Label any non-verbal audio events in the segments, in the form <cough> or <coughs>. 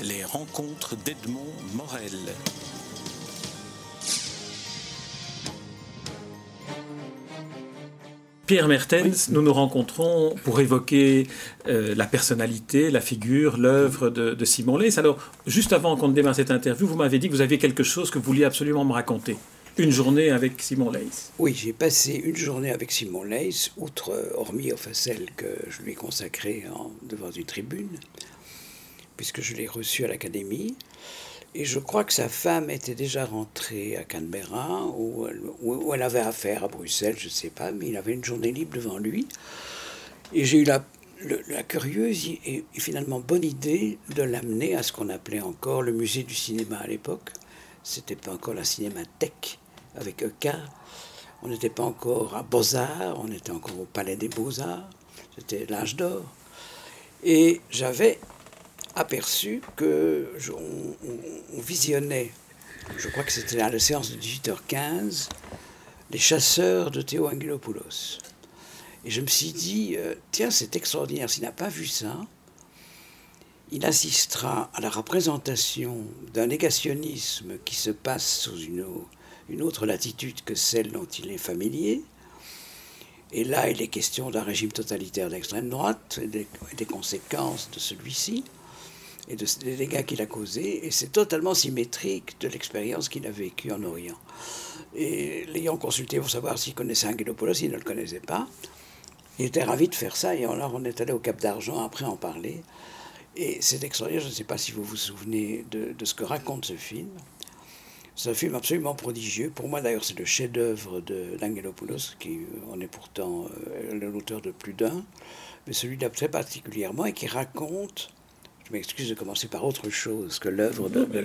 Les rencontres d'Edmond Morel. Pierre Mertens, nous nous rencontrons pour évoquer euh, la personnalité, la figure, l'œuvre de, Simon Leys. Alors, juste avant qu'on démarre cette interview, vous m'avez dit que vous aviez quelque chose que vous vouliez absolument me raconter. Une journée avec Simon Leys. Oui, j'ai passé une journée avec Simon Leys, outre, hormis enfin celle que je lui ai consacrée devant une tribune, puisque je l'ai reçu à l'Académie. Et je crois que sa femme était déjà rentrée à Canberra, où elle, avait affaire à Bruxelles, je ne sais pas, mais il avait une journée libre devant lui. Et j'ai eu la, curieuse et, finalement bonne idée de l'amener à ce qu'on appelait encore le musée du cinéma à l'époque. C'était pas encore la cinémathèque avec EK. On n'était pas encore à Beaux-Arts, on était encore au Palais des Beaux-Arts. C'était l'âge d'or. Et j'avais aperçu que on, visionnait, je crois que c'était la séance de 18h15, les chasseurs de Théo Angelopoulos. Et je me suis dit, euh, tiens, c'est extraordinaire, s'il n'a pas vu ça, il assistera à la représentation d'un négationnisme qui se passe sous une, une autre latitude que celle dont il est familier. Et là, il est question d'un régime totalitaire d'extrême droite et des conséquences de celui-ci et de, des dégâts qu'il a causés, et c'est totalement symétrique de l'expérience qu'il a vécue en Orient. Et l'ayant consulté pour savoir s'il connaissait Angelopoulos, il ne le connaissait pas. Il était ravi de faire ça, et alors on est allé au Cap d'Argent après en parler. Et c'est extraordinaire, je ne sais pas si vous vous souvenez de, ce que raconte ce film. C'est un film absolument prodigieux. Pour moi, d'ailleurs, c'est le chef-d'œuvre d'Angelopoulos, qui en est pourtant euh, l'auteur de plus d'un, mais celui-là très particulièrement, et qui raconte je m'excuse de commencer par autre chose que l'œuvre de, de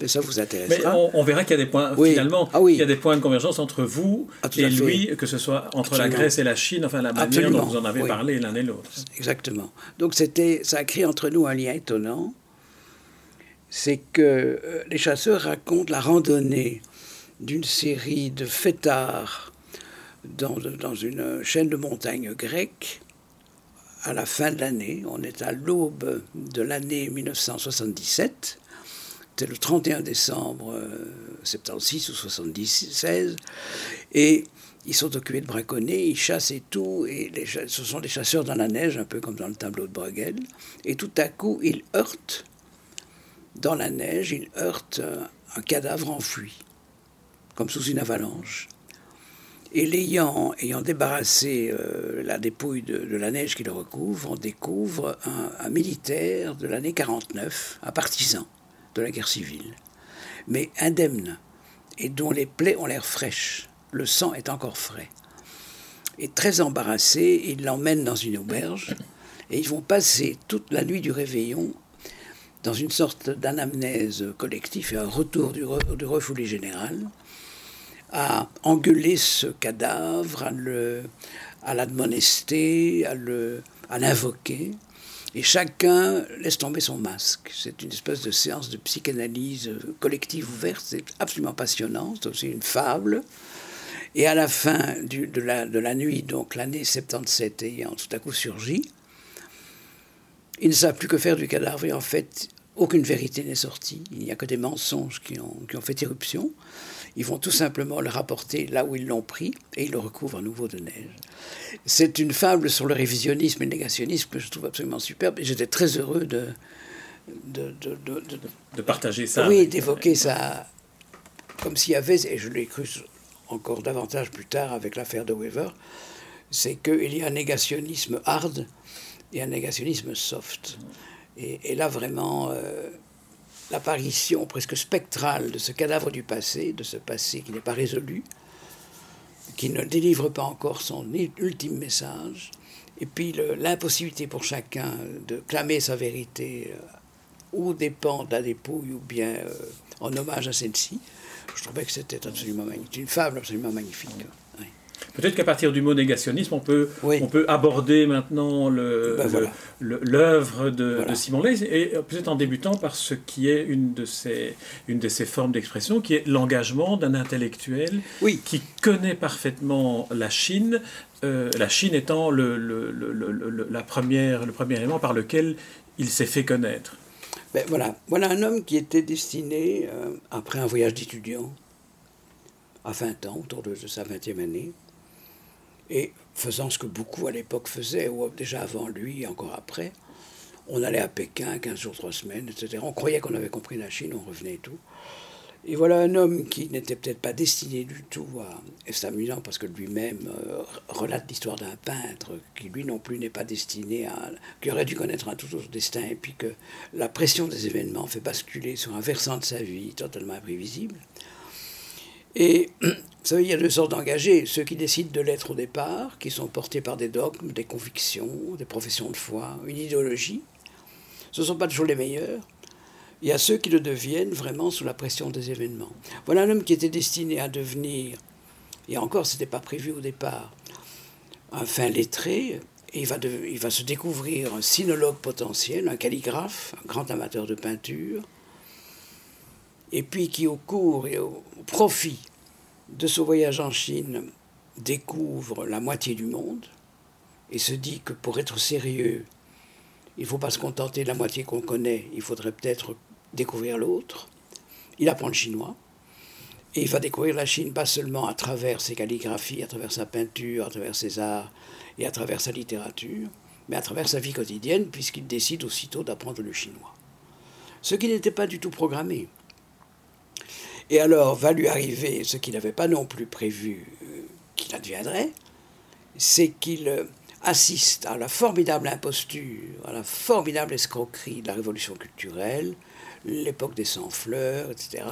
mais ça vous intéressera. Mais on, verra qu'il y a des points, finalement, ah il y a des points de convergence entre vous ah, et lui, que ce soit entre la Grèce et la Chine, enfin la manière dont vous en avez parlé l'un et l'autre. Exactement. Donc c'était, ça a créé entre nous un lien étonnant. C'est que euh, les chasseurs racontent la randonnée d'une série de fêtards dans, dans une chaîne de montagnes grecques à la fin de l'année. On est à l'aube de l'année 1977. C'était le 31 décembre 76 euh, ou 76. Et ils sont occupés de braconner, ils chassent et tout. Et ce sont des chasseurs dans la neige, un peu comme dans le tableau de Bruegel. Et tout à coup, ils heurtent, dans la neige, ils heurtent un cadavre enfui, comme sous une avalanche. Et l'ayant ayant débarrassé euh, la dépouille de, la neige qui le recouvre, on découvre un, militaire de l'année 49, un partisan de la guerre civile, mais indemne, et dont les plaies ont l'air fraîches, le sang est encore frais. Et très embarrassé, il l'emmène dans une auberge, et ils vont passer toute la nuit du réveillon dans une sorte d'anamnèse collective et un retour du, du refoulé général à engueuler ce cadavre, à, l'admonester, à, le, à l'invoquer. Et chacun laisse tomber son masque. C'est une espèce de séance de psychanalyse collective ouverte. C'est absolument passionnant. C'est aussi une fable. Et à la fin de, la, de la nuit, donc l'année 77 ayant tout à coup surgi, ils ne savent plus que faire du cadavre. Et en fait, aucune vérité n'est sortie. Il n'y a que des mensonges qui ont, qui ont fait irruption. Ils vont tout simplement le rapporter là où ils l'ont pris et ils le recouvrent à nouveau de neige. C'est une fable sur le révisionnisme et le négationnisme que je trouve absolument superbe et j'étais très heureux de de, de, de, partager ça. Oui, d'évoquer ça comme s'il y avait, et je l'ai cru encore davantage plus tard avec l'affaire de Weaver, c'est qu'il y a un négationnisme hard et un négationnisme soft. Et, là, vraiment, euh, l'apparition presque spectrale de ce cadavre du passé, de ce passé qui n'est pas résolu, qui ne délivre pas encore son ultime message, et puis l'impossibilité pour chacun de clamer sa vérité euh, ou dépend de la dépouille ou bien euh, en hommage à celle-ci, je trouvais que c'était absolument magnifique, une fable absolument magnifique. Peut-être qu'à partir du mot négationnisme, on peut, on peut aborder maintenant ben l'œuvre de, Simon Leys, et peut-être en débutant par ce qui est une de ces, une de ces formes d'expression, qui est l'engagement d'un intellectuel qui connaît parfaitement la Chine, euh, la Chine étant le, la première, le premier élément par lequel il s'est fait connaître. Ben, voilà. voilà un homme qui était destiné, euh, après un voyage d'étudiant, à 20 ans, autour de, sa 20e année, et faisant ce que beaucoup à l'époque faisaient, ou déjà avant lui, encore après, on allait à Pékin 15 jours, 3 semaines, etc. On croyait qu'on avait compris la Chine, on revenait et tout. Et voilà un homme qui n'était peut-être pas destiné du tout à... Et c'est amusant parce que lui-même euh, relate l'histoire d'un peintre qui lui non plus n'est pas destiné à... qui aurait dû connaître un tout autre destin et puis que la pression des événements fait basculer sur un versant de sa vie totalement imprévisible. Et <clears throat> vous il y a deux sortes d'engagés. Ceux qui décident de l'être au départ, qui sont portés par des dogmes, des convictions, des professions de foi, une idéologie. Ce ne sont pas toujours les meilleurs. Il y a ceux qui le deviennent vraiment sous la pression des événements. Voilà un homme qui était destiné à devenir, et encore ce n'était pas prévu au départ, un fin lettré, et il va, il va se découvrir un sinologue potentiel, un calligraphe, un grand amateur de peinture, et puis qui au cours et au profit de ce voyage en Chine découvre la moitié du monde et se dit que pour être sérieux, il ne faut pas se contenter de la moitié qu'on connaît, il faudrait peut-être découvrir l'autre. Il apprend le chinois. Et il va découvrir la Chine pas seulement à travers ses calligraphies, à travers sa peinture, à travers ses arts et à travers sa littérature, mais à travers sa vie quotidienne, puisqu'il décide aussitôt d'apprendre le chinois. Ce qui n'était pas du tout programmé. Et alors va lui arriver ce qu'il n'avait pas non plus prévu euh, qu'il adviendrait, c'est qu'il euh, assiste à la formidable imposture, à la formidable escroquerie de la révolution culturelle, l'époque des sans-fleurs, etc.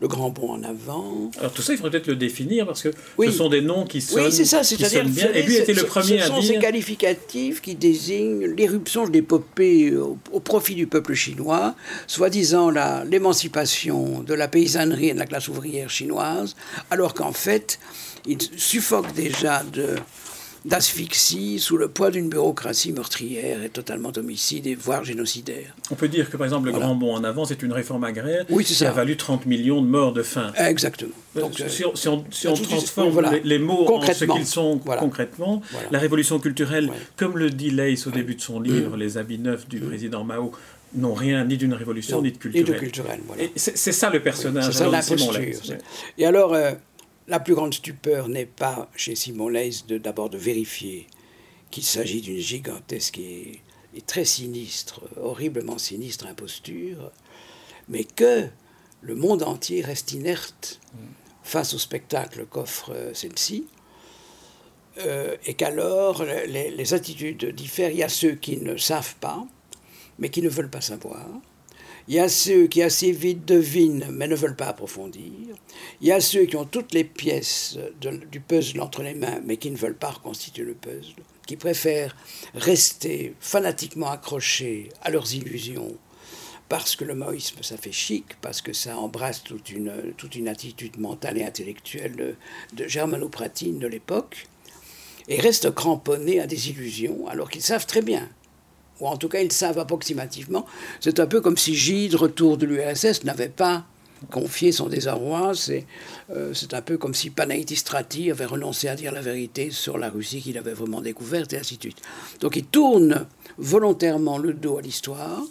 Le grand bond en avant. Alors tout ça, il faudrait peut-être le définir parce que ce sont des noms qui sonnent, oui, c'est ça, c'est-à-dire bien. Et lui était le premier à dire. Ce sont ces qualificatifs qui désignent l'éruption de l'épopée au, au, profit du peuple chinois, soi-disant l'émancipation de la paysannerie et de la classe ouvrière chinoise, alors qu'en fait, il suffoque déjà de d'asphyxie sous le poids d'une bureaucratie meurtrière et totalement homicide et voire génocidaire. On peut dire que par exemple le grand bond en avant, c'est une réforme agraire oui, qui a valu 30 millions de morts de faim. Exactement. Euh, Donc, si, on, si on, transforme les, mots en ce qu'ils sont concrètement, la révolution culturelle, comme le dit Leys au début de son livre, Les habits neufs du président Mao, n'ont rien ni d'une révolution ni de culturel. Ni de culturel, voilà. C'est ça le personnage. C'est ça Simon Et alors, euh, la plus grande stupeur n'est pas chez Simon Leys d'abord de, vérifier qu'il s'agit d'une gigantesque et, très sinistre, horriblement sinistre imposture, mais que le monde entier reste inerte face au spectacle qu'offre euh, celle-ci, euh, et qu'alors les, les attitudes diffèrent. Il y a ceux qui ne savent pas, mais qui ne veulent pas savoir. Il y a ceux qui assez vite devinent mais ne veulent pas approfondir. Il y a ceux qui ont toutes les pièces du puzzle entre les mains mais qui ne veulent pas reconstituer le puzzle, qui préfèrent rester fanatiquement accrochés à leurs illusions parce que le maoïsme, ça fait chic, parce que ça embrasse toute une, attitude mentale et intellectuelle de, de germanopratine de l'époque, et restent cramponnés à des illusions alors qu'ils savent très bien ou en tout cas ils savent approximativement. C'est un peu comme si Gide, retour de l'URSS, n'avait pas confié son désarroi. C'est euh, un peu comme si Panaïtistrati avait renoncé à dire la vérité sur la Russie qu'il avait vraiment découverte, et ainsi de suite. Donc il tourne volontairement le dos à l'histoire.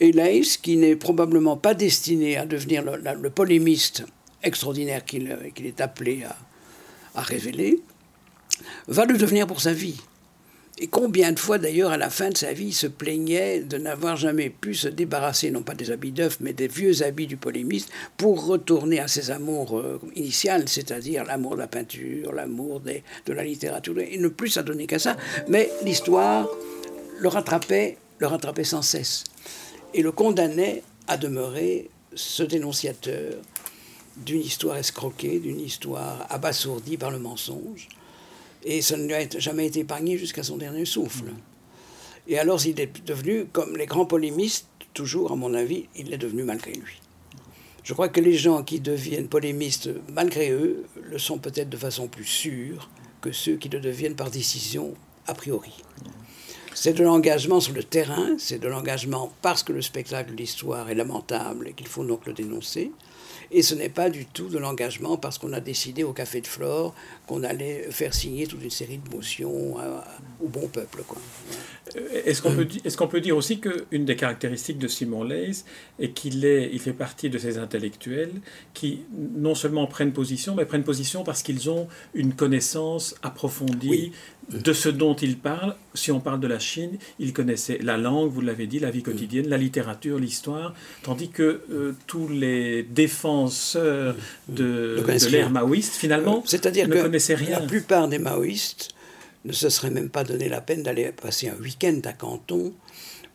Et Leys, qui n'est probablement pas destiné à devenir le, polémiste extraordinaire qu'il est appelé à révéler, va le devenir pour sa vie. Et combien de fois d'ailleurs à la fin de sa vie il se plaignait de n'avoir jamais pu se débarrasser non pas des habits d'œuf mais des vieux habits du polémiste pour retourner à ses amours euh, initiales, c'est-à-dire l'amour de la peinture, l'amour de la littérature, et ne plus s'adonner qu'à ça. Mais l'histoire le rattrapait, le rattrapait sans cesse et le condamnait à demeurer ce dénonciateur d'une histoire escroquée, d'une histoire abasourdie par le mensonge et ça ne lui a jamais été épargné jusqu'à son dernier souffle. Et alors il est devenu, comme les grands polémistes, toujours à mon avis, il est devenu malgré lui. Je crois que les gens qui deviennent polémistes malgré eux le sont peut-être de façon plus sûre que ceux qui le deviennent par décision a priori. C'est de l'engagement sur le terrain, c'est de l'engagement parce que le spectacle de l'histoire est lamentable et qu'il faut donc le dénoncer, et ce n'est pas du tout de l'engagement parce qu'on a décidé au Café de Flore qu'on allait faire signer toute une série de motions au bon peuple. Quoi. Est-ce qu'on peut, est qu'on peut dire aussi qu'une des caractéristiques de Simon Leys est qu'il est, il fait partie de ces intellectuels qui non seulement prennent position, mais prennent position parce qu'ils ont une connaissance approfondie de ce dont ils parlent. Si on parle de la Chine, ils connaissaient la langue, vous l'avez dit, la vie quotidienne, la littérature, l'histoire, tandis que euh, tous les défenseurs de, de l'ère maoïste, finalement, C'est-à-dire ne connaissaient rien. La plupart des maoïstes ne se seraient même pas donné la peine d'aller passer un week-end à Canton,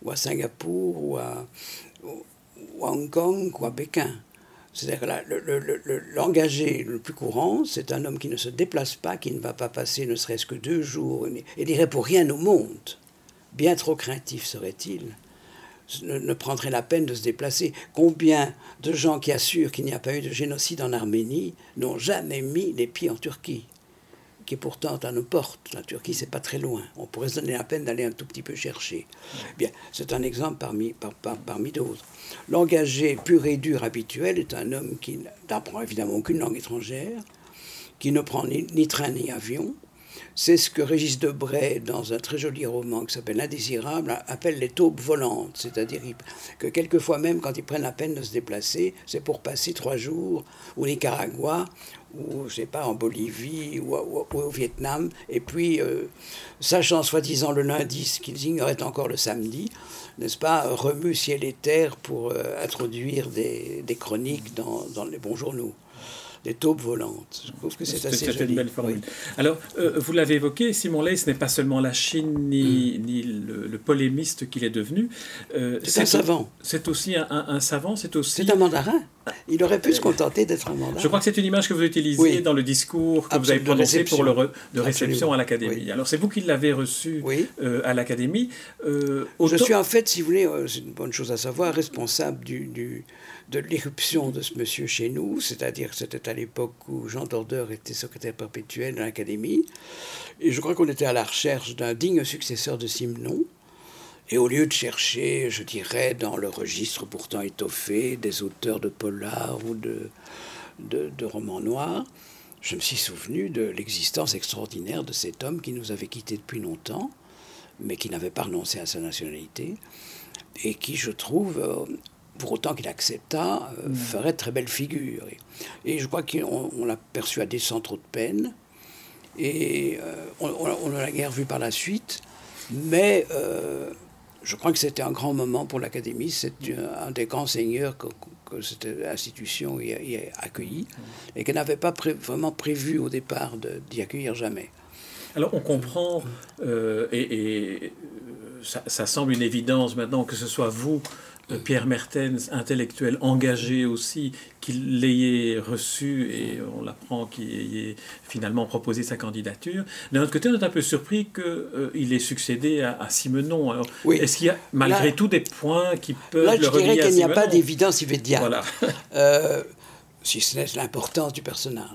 ou à Singapour, ou à, Hong Kong, ou à Pékin. C'est-à-dire que l'engagé le, plus courant, c'est un homme qui ne se déplace pas, qui ne va pas passer ne serait-ce que deux jours, et n'irait pour rien au monde. Bien trop craintif serait-il ne, prendrait la peine de se déplacer. Combien de gens qui assurent qu'il n'y a pas eu de génocide en Arménie n'ont jamais mis les pieds en Turquie? Qui pourtant à nos portes. La Turquie, c'est pas très loin. On pourrait se donner la peine d'aller un tout petit peu chercher. Bien, c'est un exemple parmi, d'autres. L'engagé pur et dur habituel est un homme qui n'apprend évidemment aucune langue étrangère, qui ne prend ni train ni avion, c'est ce que Régis Debray, dans un très joli roman qui s'appelle Indésirable, appelle les taupes volantes. C'est-à-dire que quelquefois même, quand ils prennent la peine de se déplacer, c'est pour passer trois jours au Nicaragua, ou je sais pas, en Bolivie, ou, au Vietnam, et puis, euh, sachant soi-disant le lundi ce qu'ils ignoraient encore le samedi, n'est-ce pas, remue ciel et terre pour euh, introduire des, chroniques dans les bons journaux des taupes volantes. Je trouve que c'est assez joli. une belle formule. Alors, euh, vous l'avez évoqué, Simon Leys n'est pas seulement la Chine ni, mm. ni le, polémiste qu'il est devenu. Euh, c'est un savant. C'est aussi un, savant, c'est aussi... C'est un mandarin. Il aurait pu se contenter d'être un mandarin. Je crois que c'est une image que vous utilisez dans le discours que vous avez prononcé pour le de réception. à l'Académie. Alors, c'est vous qui l'avez reçu euh, à l'Académie. Je suis en fait, si vous voulez, c'est une bonne chose à savoir, responsable du, du de l'éruption de ce monsieur chez nous, c'est-à-dire c'était à l'époque où Jean Dorder était secrétaire perpétuel de l'Académie, et je crois qu'on était à la recherche d'un digne successeur de Simenon, et au lieu de chercher, je dirais, dans le registre pourtant étoffé des auteurs de polar ou de, de, de romans noirs, je me suis souvenu de l'existence extraordinaire de cet homme qui nous avait quittés depuis longtemps, mais qui n'avait pas renoncé à sa nationalité, et qui, je trouve, pour autant qu'il accepta, euh, mm. ferait très belle figure. Et, je crois qu'on l'a perçu à des trop de peine. Et euh, on, l'a guère vu par la suite. Mais euh, je crois que c'était un grand moment pour l'Académie. C'est un des grands seigneurs que, cette institution y a, accueilli. Et qu'elle n'avait pas vraiment prévu au départ d'y accueillir jamais. Alors on comprend, et, ça, ça, semble une évidence maintenant que ce soit vous Pierre Mertens, intellectuel engagé aussi, qu'il l'ait reçu et on l'apprend qu'il ait finalement proposé sa candidature. D'un autre côté, on est un peu surpris qu'il euh, ait succédé à, Simenon. Alors, est-ce qu'il y a malgré tout des points qui peuvent là, le relier à Simenon je dirais qu'il n'y a pas d'évidence immédiate. Voilà. <laughs> euh, si ce n'est l'importance du personnage.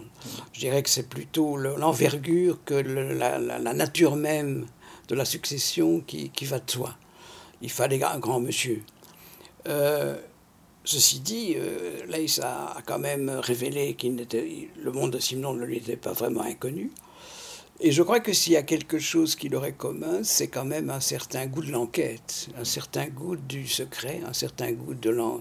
Je dirais que c'est plutôt l'envergure que la, nature même de la succession qui, qui va de soi. Il fallait un grand monsieur. Euh, ceci dit, euh, a, quand même révélé que le monde de Simon ne lui était pas vraiment inconnu. Et je crois que s'il y a quelque chose qui leur est commun, c'est quand même un certain goût de l'enquête, un certain goût du secret, un certain goût, de un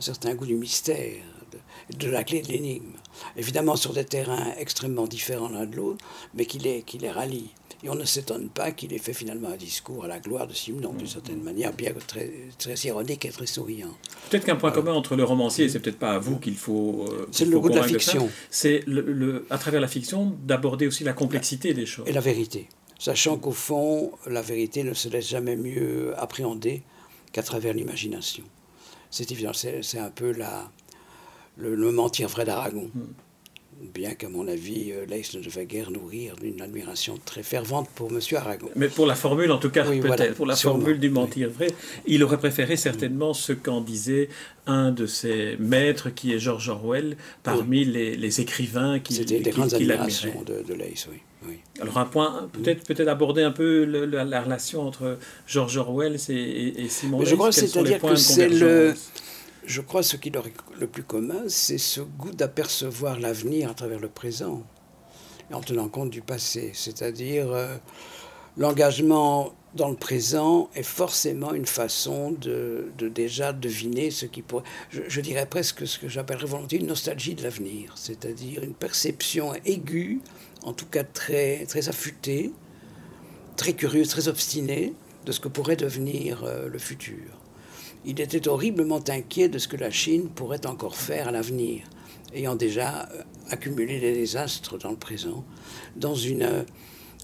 certain goût du mystère, de, de la clé de l'énigme. Évidemment sur des terrains extrêmement différents l'un de l'autre, mais qui les, qui les rallient. Et on ne s'étonne pas qu'il ait fait finalement un discours à la gloire de Simon, d'une certaine manière, bien que très, très ironique et très souriant. Peut-être qu'un point commun entre le romancier, c'est peut-être pas à vous qu'il faut. Euh, c'est le goût de la fiction. C'est, le, à travers la fiction, d'aborder aussi la complexité des choses. Et la vérité. Sachant qu'au fond, la vérité ne se laisse jamais mieux appréhender qu'à travers l'imagination. C'est évident, c'est, un peu la, le, mentir vrai d'Aragon. Hmm bien qu'à mon avis, euh, Leys ne devait guère nourrir d'une admiration très fervente pour M. Aragon. Mais pour la formule, en tout cas, peut-être, pour la formule du mentir vrai, il aurait préféré certainement ce qu'en disait un de ses maîtres, qui est George Orwell, parmi les, écrivains qui C'était des grandes admirations de, de Leys, oui. Alors un point, peut-être peut-être aborder un peu la, relation entre George Orwell et, Simon Leys. Je crois c'est-à-dire que c'est le je crois ce qui leur est le plus commun, c'est ce goût d'apercevoir l'avenir à travers le présent, en tenant compte du passé. C'est-à-dire, euh, l'engagement dans le présent est forcément une façon de, déjà deviner ce qui pourrait, je, dirais presque ce que j'appellerais volontiers une nostalgie de l'avenir, c'est-à-dire une perception aiguë, en tout cas très, très affûtée, très curieuse, très obstinée de ce que pourrait devenir euh, le futur. Il était horriblement inquiet de ce que la Chine pourrait encore faire à l'avenir, ayant déjà euh, accumulé des désastres dans le présent, dans une euh,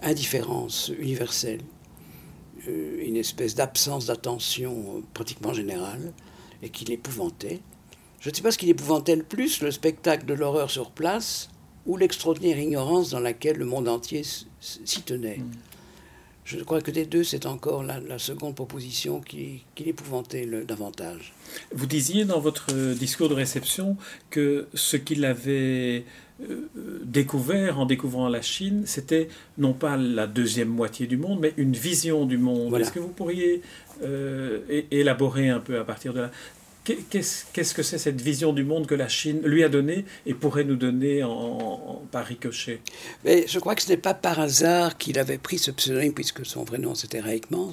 indifférence universelle euh, une espèce d'absence d'attention pratiquement générale et qui l'épouvantait. Je ne sais pas ce qui l'épouvantait le plus, le spectacle de l'horreur sur place ou l'extraordinaire ignorance dans laquelle le monde entier s'y tenait. Je crois que des deux, c'est encore la, seconde proposition qui, qui l'épouvantait davantage. Vous disiez dans votre discours de réception que ce qui l'avait euh, découvert en découvrant la Chine, c'était non pas la deuxième moitié du monde, mais une vision du monde. Est-ce que vous pourriez euh, élaborer un peu à partir de là? Qu'est-ce que c'est cette vision du monde que la Chine lui a donnée et pourrait nous donner en, par ricochet Mais Je crois que ce n'est pas par hasard qu'il avait pris ce pseudonyme, puisque son vrai nom c'était Raik Mans.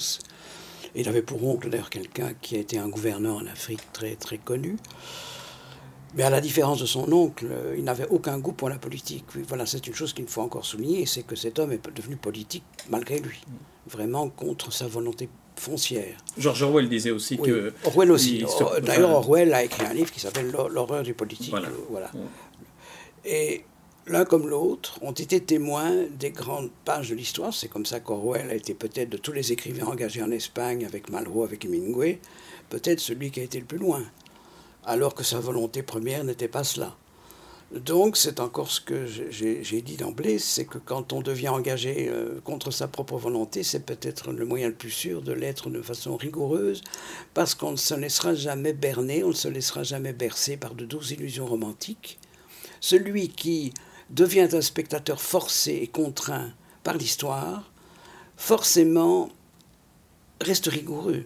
Il avait pour oncle d'ailleurs quelqu'un qui a été un gouverneur en Afrique très, très connu. Mais à la différence de son oncle, euh, il n'avait aucun goût pour la politique. Voilà, c'est une chose qu'il faut encore souligner, c'est que cet homme est devenu politique malgré lui, vraiment contre sa volonté foncière. George Orwell disait aussi que... Orwell aussi. D'ailleurs, Orwell a écrit un livre qui s'appelle L'horreur du politique. Voilà. Et l'un comme l'autre ont été témoins des grandes pages de l'histoire. C'est comme ça qu'Orwell a été peut-être de tous les écrivains engagés en Espagne, avec Malraux, avec Hemingway, peut-être celui qui a été le plus loin alors que sa volonté première n'était pas cela. Donc c'est encore ce que j'ai dit d'emblée, c'est que quand on devient engagé euh, contre sa propre volonté, c'est peut-être le moyen le plus sûr de l'être de façon rigoureuse, parce qu'on ne se laissera jamais berner, on ne se laissera jamais bercer par de douces illusions romantiques. Celui qui devient un spectateur forcé et contraint par l'histoire, forcément reste rigoureux,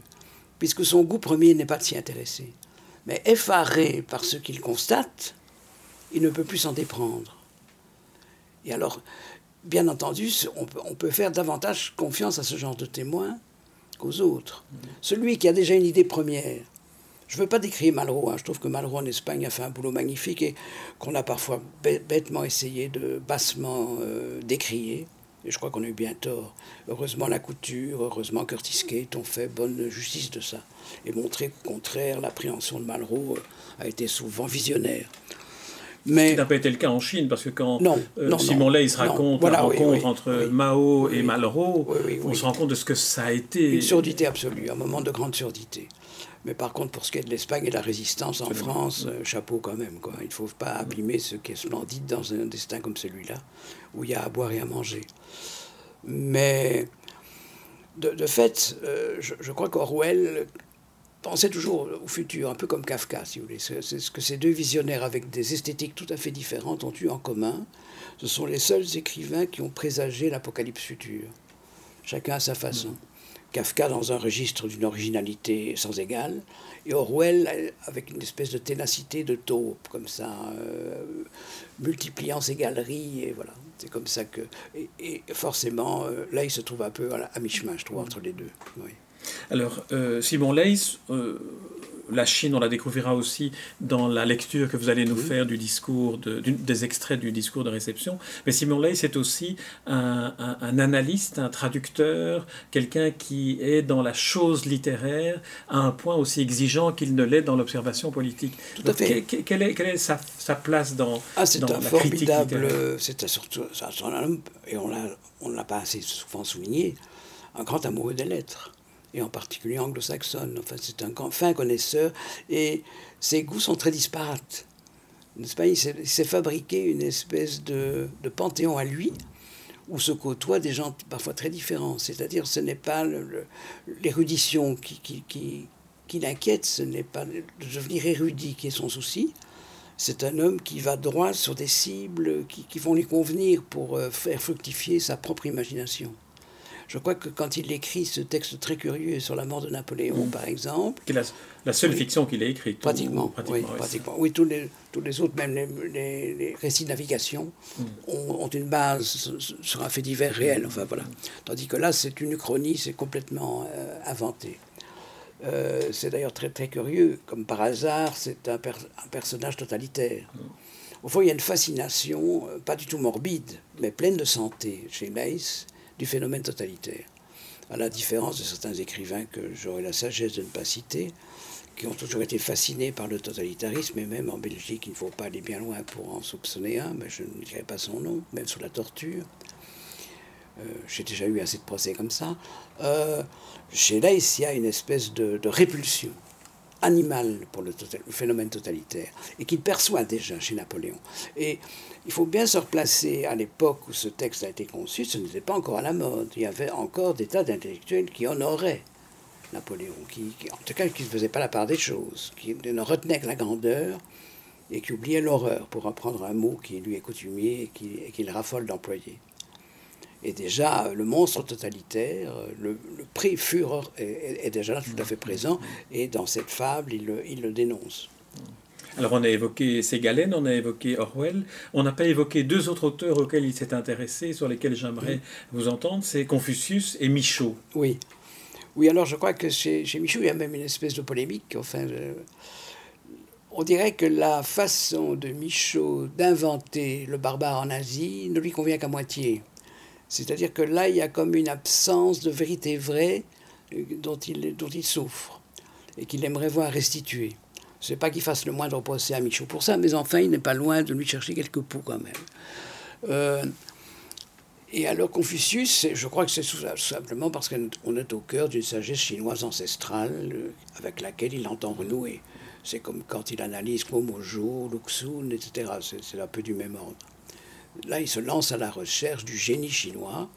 puisque son goût premier n'est pas de s'y intéresser. Mais effaré par ce qu'il constate, il ne peut plus s'en déprendre. Et alors, bien entendu, on peut, faire davantage confiance à ce genre de témoins qu'aux autres. Celui qui a déjà une idée première, je ne veux pas décrire Malraux, hein. je trouve que Malraux en Espagne a fait un boulot magnifique et qu'on a parfois bêtement essayé de bassement euh, décrier. Et je crois qu'on a eu bien tort. Heureusement, la couture, heureusement, Curtis Kate ont fait bonne justice de ça. Et montré qu'au contraire, l'appréhension de Malraux euh, a été souvent visionnaire. Mais... Ce qui n'a pas été le cas en Chine, parce que quand euh, Simon Leys raconte la rencontre entre Mao et Malraux, on se rend compte de ce que ça a été. Une surdité absolue, un moment de grande surdité. Mais par contre, pour ce qui est de l'Espagne et de la résistance en France, euh, chapeau quand même. Quoi. Il ne faut pas abîmer ce qui est splendide dans un destin comme celui-là, où il y a à boire et à manger. Mais de, fait, euh, je, crois qu'Orwell pensait toujours au futur, un peu comme Kafka, si vous voulez. C'est ce que ces deux visionnaires avec des esthétiques tout à fait différentes ont eu en commun. Ce sont les seuls écrivains qui ont présagé l'apocalypse future, chacun à sa façon. Kafka dans un registre d'une originalité sans égale, et Orwell avec une espèce de ténacité de taupe, comme ça, euh, multipliant ses galeries, et voilà. C'est comme ça que. Et, forcément, euh, là, il se trouve un peu à, mi-chemin, je trouve, entre les deux. Oui. Alors, euh, Simon Leys, la Chine, on la découvrira aussi dans la lecture que vous allez nous faire du discours, des extraits du discours de réception. Mais Simon Ley, c'est aussi un, analyste, un traducteur, quelqu'un qui est dans la chose littéraire à un point aussi exigeant qu'il ne l'est dans l'observation politique. Tout à fait. quelle, est, sa, place dans, ah, c'est un formidable, c'est surtout un homme, et on ne l'a pas assez souvent souligné, un grand amoureux des lettres et en particulier anglo-saxonne. Enfin, c'est un fin connaisseur et ses goûts sont très disparates. N'est-ce Il s'est fabriqué une espèce de, panthéon à lui où se côtoient des gens parfois très différents. C'est-à-dire, ce n'est pas l'érudition qui, qui, qui, qui l'inquiète, ce n'est pas de devenir érudit qui est son souci. C'est un homme qui va droit sur des cibles qui, qui vont lui convenir pour euh, faire fructifier sa propre imagination. Je crois que quand il écrit ce texte très curieux sur la mort de Napoléon, mm. par exemple. Est la, seule fiction qu'il ait écrite. Pratiquement. oui, pratiquement. oui tous, les, tous les autres, même les, récits de navigation, mm. ont, une base sur un fait divers réel. Enfin, voilà. Tandis que là, c'est une uchronie, c'est complètement euh, inventé. Euh, c'est d'ailleurs très, très curieux. Comme par hasard, c'est un, un, personnage totalitaire. Mm. Au fond, il y a une fascination, euh, pas du tout morbide, mais pleine de santé chez Mace du phénomène totalitaire. À la différence de certains écrivains que j'aurais la sagesse de ne pas citer, qui ont toujours été fascinés par le totalitarisme, et même en Belgique, il ne faut pas aller bien loin pour en soupçonner un, mais je ne dirai pas son nom, même sous la torture. Euh, j'ai déjà eu assez de procès comme ça. Euh, chez y a une espèce de répulsion animal pour le, phénomène totalitaire et qu'il perçoit déjà chez Napoléon. Et il faut bien se replacer à l'époque où ce texte a été conçu, ce n'était pas encore à la mode. Il y avait encore des tas d'intellectuels qui honoraient Napoléon, qui, en tout cas qui ne faisaient pas la part des choses, qui ne retenaient que la grandeur et qui oubliaient l'horreur, pour reprendre un mot qui lui est coutumier et qu'il raffole d'employer. Et déjà, le monstre totalitaire, le, le pré-Führer est, déjà là tout à fait présent, et dans cette fable, il le, il le dénonce. Alors on a évoqué Ségalen, on a évoqué Orwell, on n'a pas évoqué deux autres auteurs auxquels il s'est intéressé, sur lesquels j'aimerais vous entendre, c'est Confucius et Michaud. Oui. Oui, alors je crois que chez, chez Michaud, il y a même une espèce de polémique. Enfin, on dirait que la façon de Michaud d'inventer le barbare en Asie ne lui convient qu'à moitié. C'est-à-dire que là, il y a comme une absence de vérité vraie euh, dont il, dont il souffre et qu'il aimerait voir restituer. Ce n'est pas qu'il fasse le moindre procès à Michaud pour ça, mais enfin, il n'est pas loin de lui chercher quelques poux quand même. Euh, et alors Confucius, je crois que c'est simplement parce qu'on est au cœur d'une sagesse chinoise ancestrale euh, avec laquelle il entend renouer. C'est comme quand il analyse Kuomojo, Luxun, etc. C'est un peu du même ordre. Là, il se lance à la recherche du génie chinois,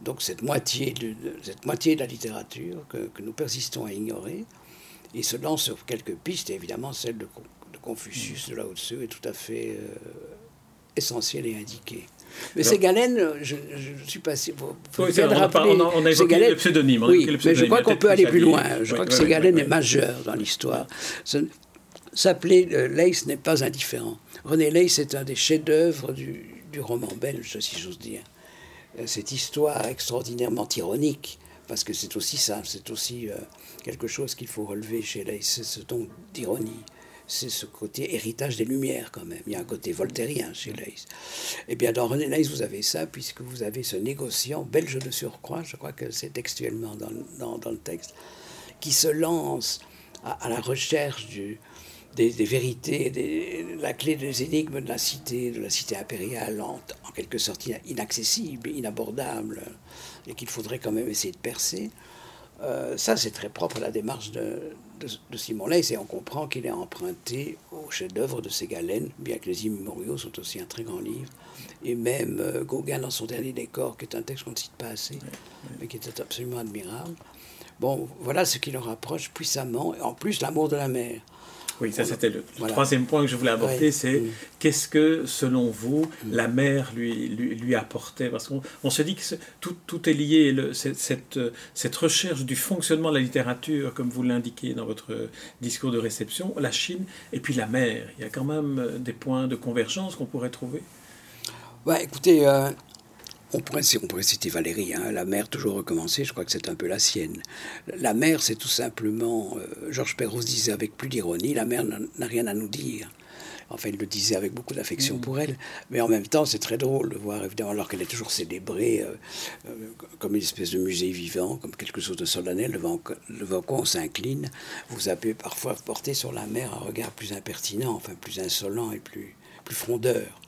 donc cette moitié de, cette moitié de la littérature que, nous persistons à ignorer. Il se lance sur quelques pistes, et évidemment celle de, Confucius, de Lao Tzu, est tout à fait euh, essentielle et indiquée. Mais c'est Ségalen, je, je, suis passé. Faut, on, a, évoqué le pseudonyme. oui, mais je crois qu'on peut aller plus loin. Je crois que Ségalen est majeur dans l'histoire. S'appeler euh, Leys n'est pas indifférent. René Leys est un des chefs-d'œuvre du, roman belge, si j'ose dire. Euh, cette histoire extraordinairement ironique, parce que c'est aussi ça, c'est aussi euh, quelque chose qu'il faut relever chez Leys, c'est ce ton d'ironie, c'est ce côté héritage des Lumières quand même. Il y a un côté voltairien chez Leys. Eh bien, dans René Leys, vous avez ça, puisque vous avez ce négociant belge de surcroît, je crois que c'est textuellement dans, le texte, qui se lance à la recherche du, des, vérités, des, la clé des énigmes de la cité, de la cité impériale, en, quelque sorte inaccessible, inabordable, et qu'il faudrait quand même essayer de percer. Euh, ça, c'est très propre à la démarche de, de, Simon Leys, et on comprend qu'il est emprunté au chef-d'œuvre de Ségalen, bien que les Immemoriaux sont aussi un très grand livre, et même euh, Gauguin dans son dernier décor, qui est un texte qu'on ne cite pas assez, mais qui était absolument admirable. Bon, voilà ce qui le rapproche puissamment, et en plus l'amour de la mer. Oui, ça c'était le, troisième point que je voulais aborder, c'est qu'est-ce que, selon vous, mm. la mer lui, lui, apportait? Parce qu'on se dit que tout, tout, est lié, le, cette, cette, recherche du fonctionnement de la littérature, comme vous l'indiquez dans votre discours de réception, la Chine et puis la mer. Il y a quand même des points de convergence qu'on pourrait trouver? Ouais, écoutez, euh, on pourrait, on pourrait citer Valérie, hein, la mer toujours recommencer, je crois que c'est un peu la sienne. La mer, c'est tout simplement, euh, Georges Perros disait avec plus d'ironie, la mer n'a rien à nous dire. Enfin, il le disait avec beaucoup d'affection mm. pour elle, mais en même temps, c'est très drôle de voir, évidemment, alors qu'elle est toujours célébrée euh, euh, comme une espèce de musée vivant, comme quelque chose de solennel, devant, devant quoi on s'incline. Vous avez parfois porté sur la mer un regard plus impertinent, enfin plus insolent et plus, plus frondeur.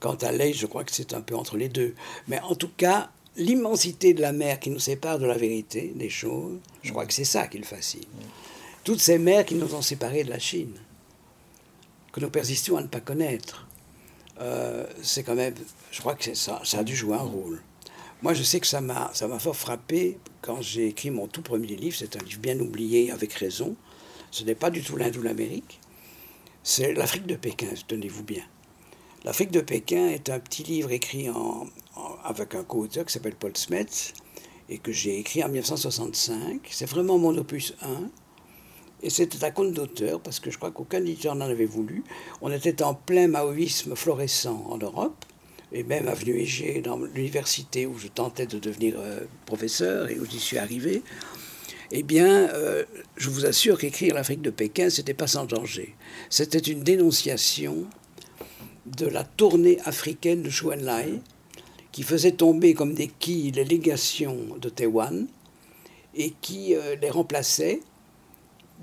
Quant à Leigh, je crois que c'est un peu entre les deux. Mais en tout cas, l'immensité de la mer qui nous sépare de la vérité des choses, je crois que c'est ça qui le fascine. Toutes ces mers qui nous ont séparés de la Chine, que nous persistions à ne pas connaître, euh, c'est quand même, je crois que ça, ça a dû jouer un rôle. Moi, je sais que ça m'a, ça m'a fort frappé quand j'ai écrit mon tout premier livre. C'est un livre bien oublié, avec raison. Ce n'est pas du tout l'Inde ou l'Amérique. C'est l'Afrique de Pékin, tenez-vous bien. L'Afrique de Pékin est un petit livre écrit avec un co-auteur qui s'appelle Paul Smets et que j'ai écrit en 1965. C'est vraiment mon opus 1. Et c'était un compte d'auteur, parce que je crois qu'aucun éditeur n'en avait voulu. On était en plein maoïsme florescent en Europe, et même à Avenue Égée, dans l'université où je tentais de devenir euh, professeur et où j'y suis arrivé. Eh bien, euh, je vous assure qu'écrire l'Afrique de Pékin, c'était pas sans danger. C'était une dénonciation de la tournée africaine de Chou Enlai, qui faisait tomber comme des quilles les légations de Taïwan et qui euh, les remplaçait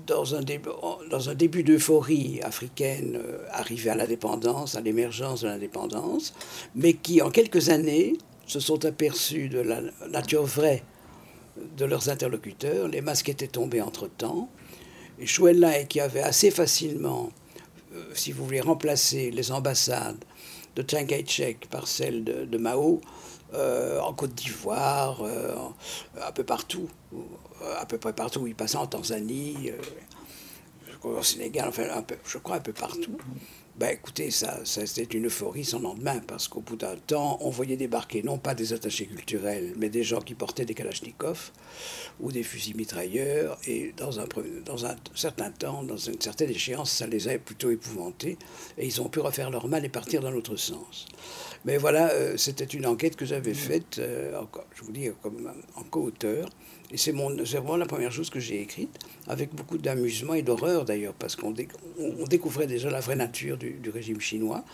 dans un, début, dans un début d'euphorie africaine euh, arrivée à l'indépendance, à l'émergence de l'indépendance, mais qui en quelques années se sont aperçus de la nature vraie de leurs interlocuteurs. Les masques étaient tombés entre-temps. Et Chouenlai, qui avait assez facilement, si vous voulez, remplacer les ambassades de Chiang Kai-shek par celles de, Mao, euh, en Côte d'Ivoire, euh, un peu partout, à peu près partout il passait, en Tanzanie, au Sénégal, enfin, je crois un peu partout. Ben écoutez, ça, c'était une euphorie sans lendemain, parce qu'au bout d'un temps, on voyait débarquer non pas des attachés culturels, mais des gens qui portaient des kalachnikovs ou des fusils mitrailleurs, et dans un, dans un certain temps, dans une certaine échéance, ça les a plutôt épouvantés, et ils ont pu refaire leur mal et partir dans l'autre sens. Mais voilà, euh, c'était une enquête que j'avais faite, euh, je vous dis, comme en co-auteur, et c'est vraiment la première chose que j'ai écrite, avec beaucoup d'amusement et d'horreur d'ailleurs, parce qu'on découvrait déjà la vraie nature du, régime chinois.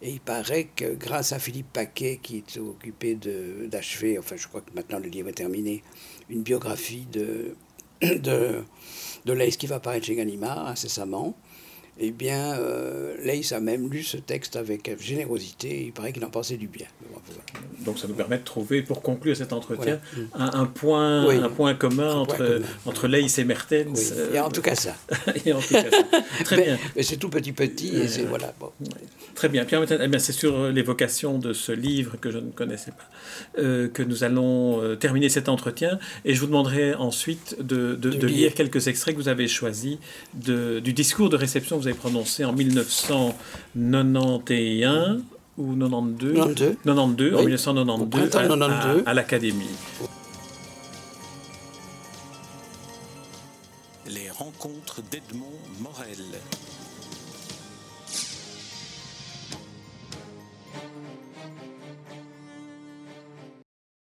Et il paraît que grâce à Philippe Paquet, qui est occupé d'achever, enfin je crois que maintenant le livre est terminé, une biographie de, <coughs> de, de qui va paraître chez Gallimard incessamment, eh bien, euh, Leïs a même lu ce texte avec générosité. Il paraît qu'il en pensait du bien. Donc, ça nous permet de trouver, pour conclure cet entretien, un, point, un point commun entre, entre Leïs et Mertens. Y a en tout cas ça. <laughs> Y a en tout cas ça. Très bien. Mais c'est tout petit petit et c'est voilà. Très bien. Pierre eh bien, c'est sur l'évocation de ce livre que je ne connaissais pas euh, que nous allons euh, terminer cet entretien. Et je vous demanderai ensuite de, de, lire quelques extraits que vous avez choisis de, du discours de réception que vous avez prononcé en 1991 ou 92 92, 92 en 1992 à, à l'Académie. Les rencontres d'Edmond Morel.